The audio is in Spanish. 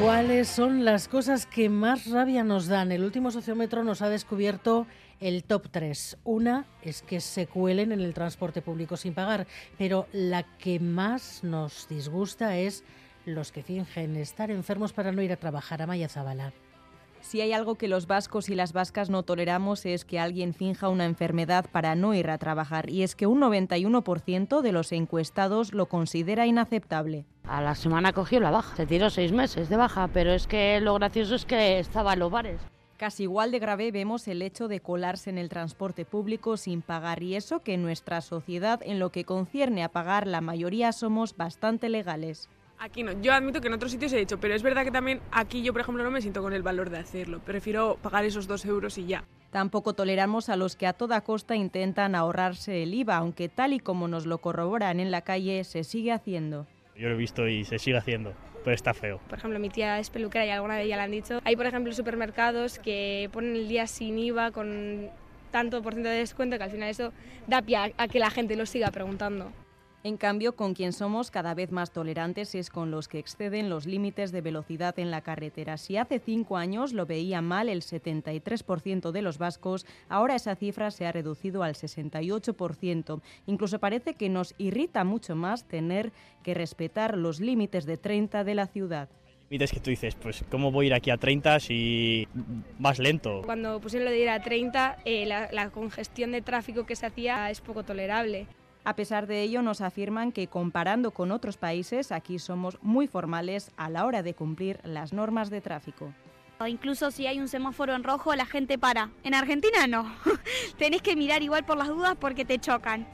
¿Cuáles son las cosas que más rabia nos dan? El último sociómetro nos ha descubierto el top 3. Una es que se cuelen en el transporte público sin pagar, pero la que más nos disgusta es los que fingen estar enfermos para no ir a trabajar. Amaya Zabala. Si hay algo que los vascos y las vascas no toleramos es que alguien finja una enfermedad para no ir a trabajar, y es que un 91% de los encuestados lo considera inaceptable. A la semana cogió la baja, se tiró seis meses de baja, pero es que lo gracioso es que estaba en los bares. Casi igual de grave vemos el hecho de colarse en el transporte público sin pagar y eso que en nuestra sociedad en lo que concierne a pagar la mayoría somos bastante legales. Aquí no. Yo admito que en otros sitios he dicho, pero es verdad que también aquí yo, por ejemplo, no me siento con el valor de hacerlo. Prefiero pagar esos dos euros y ya. Tampoco toleramos a los que a toda costa intentan ahorrarse el IVA, aunque tal y como nos lo corroboran en la calle, se sigue haciendo. Yo lo he visto y se sigue haciendo, pero está feo. Por ejemplo, mi tía es peluquera y alguna de ellas la han dicho. Hay, por ejemplo, supermercados que ponen el día sin IVA con tanto por ciento de descuento que al final eso da pie a que la gente lo siga preguntando. En cambio, con quien somos cada vez más tolerantes es con los que exceden los límites de velocidad en la carretera. Si hace cinco años lo veía mal el 73% de los vascos, ahora esa cifra se ha reducido al 68%. Incluso parece que nos irrita mucho más tener que respetar los límites de 30 de la ciudad límites que tú dices, pues ¿cómo voy a ir aquí a 30 si más lento? Cuando pusieron lo de ir a 30, eh, la, la congestión de tráfico que se hacía es poco tolerable. A pesar de ello, nos afirman que comparando con otros países, aquí somos muy formales a la hora de cumplir las normas de tráfico. Incluso si hay un semáforo en rojo, la gente para. En Argentina no. Tenés que mirar igual por las dudas porque te chocan.